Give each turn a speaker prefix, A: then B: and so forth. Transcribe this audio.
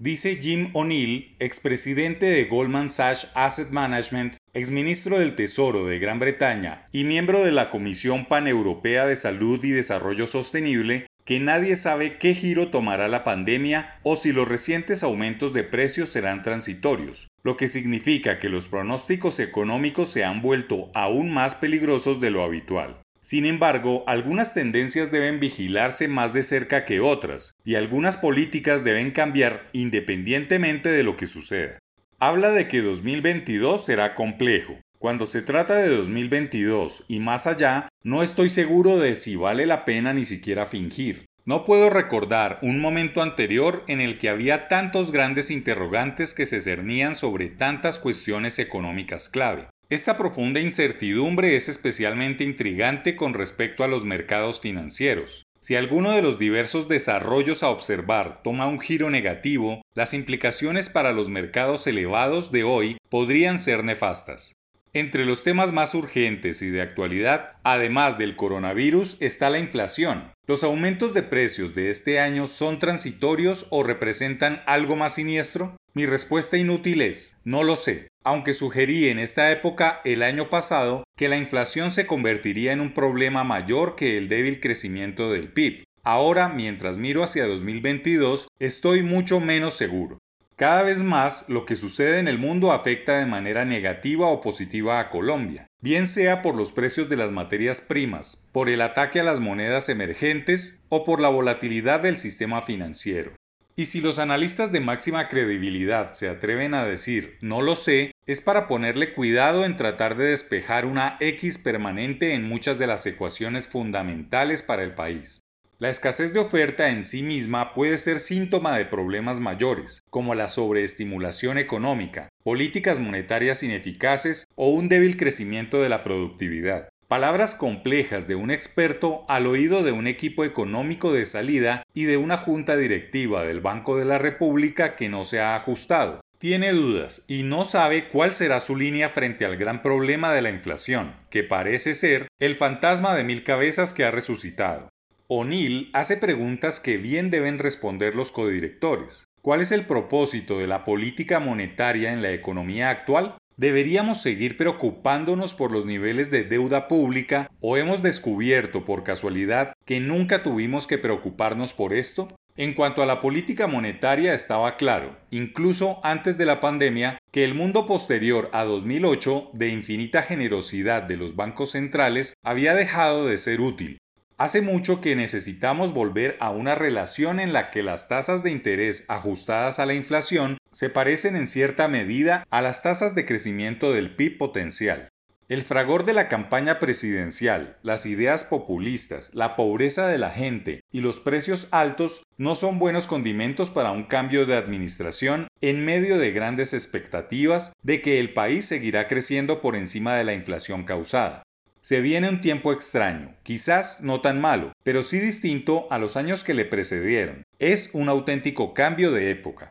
A: Dice Jim O'Neill, expresidente de Goldman Sachs Asset Management, exministro del Tesoro de Gran Bretaña y miembro de la Comisión Paneuropea de Salud y Desarrollo Sostenible, que nadie sabe qué giro tomará la pandemia o si los recientes aumentos de precios serán transitorios, lo que significa que los pronósticos económicos se han vuelto aún más peligrosos de lo habitual. Sin embargo, algunas tendencias deben vigilarse más de cerca que otras, y algunas políticas deben cambiar independientemente de lo que suceda. Habla de que 2022 será complejo. Cuando se trata de 2022 y más allá, no estoy seguro de si vale la pena ni siquiera fingir. No puedo recordar un momento anterior en el que había tantos grandes interrogantes que se cernían sobre tantas cuestiones económicas clave. Esta profunda incertidumbre es especialmente intrigante con respecto a los mercados financieros. Si alguno de los diversos desarrollos a observar toma un giro negativo, las implicaciones para los mercados elevados de hoy podrían ser nefastas. Entre los temas más urgentes y de actualidad, además del coronavirus, está la inflación. ¿Los aumentos de precios de este año son transitorios o representan algo más siniestro? Mi respuesta inútil es, no lo sé, aunque sugerí en esta época el año pasado que la inflación se convertiría en un problema mayor que el débil crecimiento del PIB. Ahora, mientras miro hacia 2022, estoy mucho menos seguro. Cada vez más lo que sucede en el mundo afecta de manera negativa o positiva a Colombia, bien sea por los precios de las materias primas, por el ataque a las monedas emergentes o por la volatilidad del sistema financiero. Y si los analistas de máxima credibilidad se atreven a decir no lo sé, es para ponerle cuidado en tratar de despejar una X permanente en muchas de las ecuaciones fundamentales para el país. La escasez de oferta en sí misma puede ser síntoma de problemas mayores, como la sobreestimulación económica, políticas monetarias ineficaces o un débil crecimiento de la productividad. Palabras complejas de un experto al oído de un equipo económico de salida y de una junta directiva del Banco de la República que no se ha ajustado. Tiene dudas y no sabe cuál será su línea frente al gran problema de la inflación, que parece ser el fantasma de mil cabezas que ha resucitado. O'Neill hace preguntas que bien deben responder los codirectores. ¿Cuál es el propósito de la política monetaria en la economía actual? ¿Deberíamos seguir preocupándonos por los niveles de deuda pública o hemos descubierto por casualidad que nunca tuvimos que preocuparnos por esto? En cuanto a la política monetaria estaba claro, incluso antes de la pandemia, que el mundo posterior a 2008 de infinita generosidad de los bancos centrales había dejado de ser útil Hace mucho que necesitamos volver a una relación en la que las tasas de interés ajustadas a la inflación se parecen en cierta medida a las tasas de crecimiento del PIB potencial. El fragor de la campaña presidencial, las ideas populistas, la pobreza de la gente y los precios altos no son buenos condimentos para un cambio de administración en medio de grandes expectativas de que el país seguirá creciendo por encima de la inflación causada. Se viene un tiempo extraño, quizás no tan malo, pero sí distinto a los años que le precedieron. Es un auténtico cambio de época.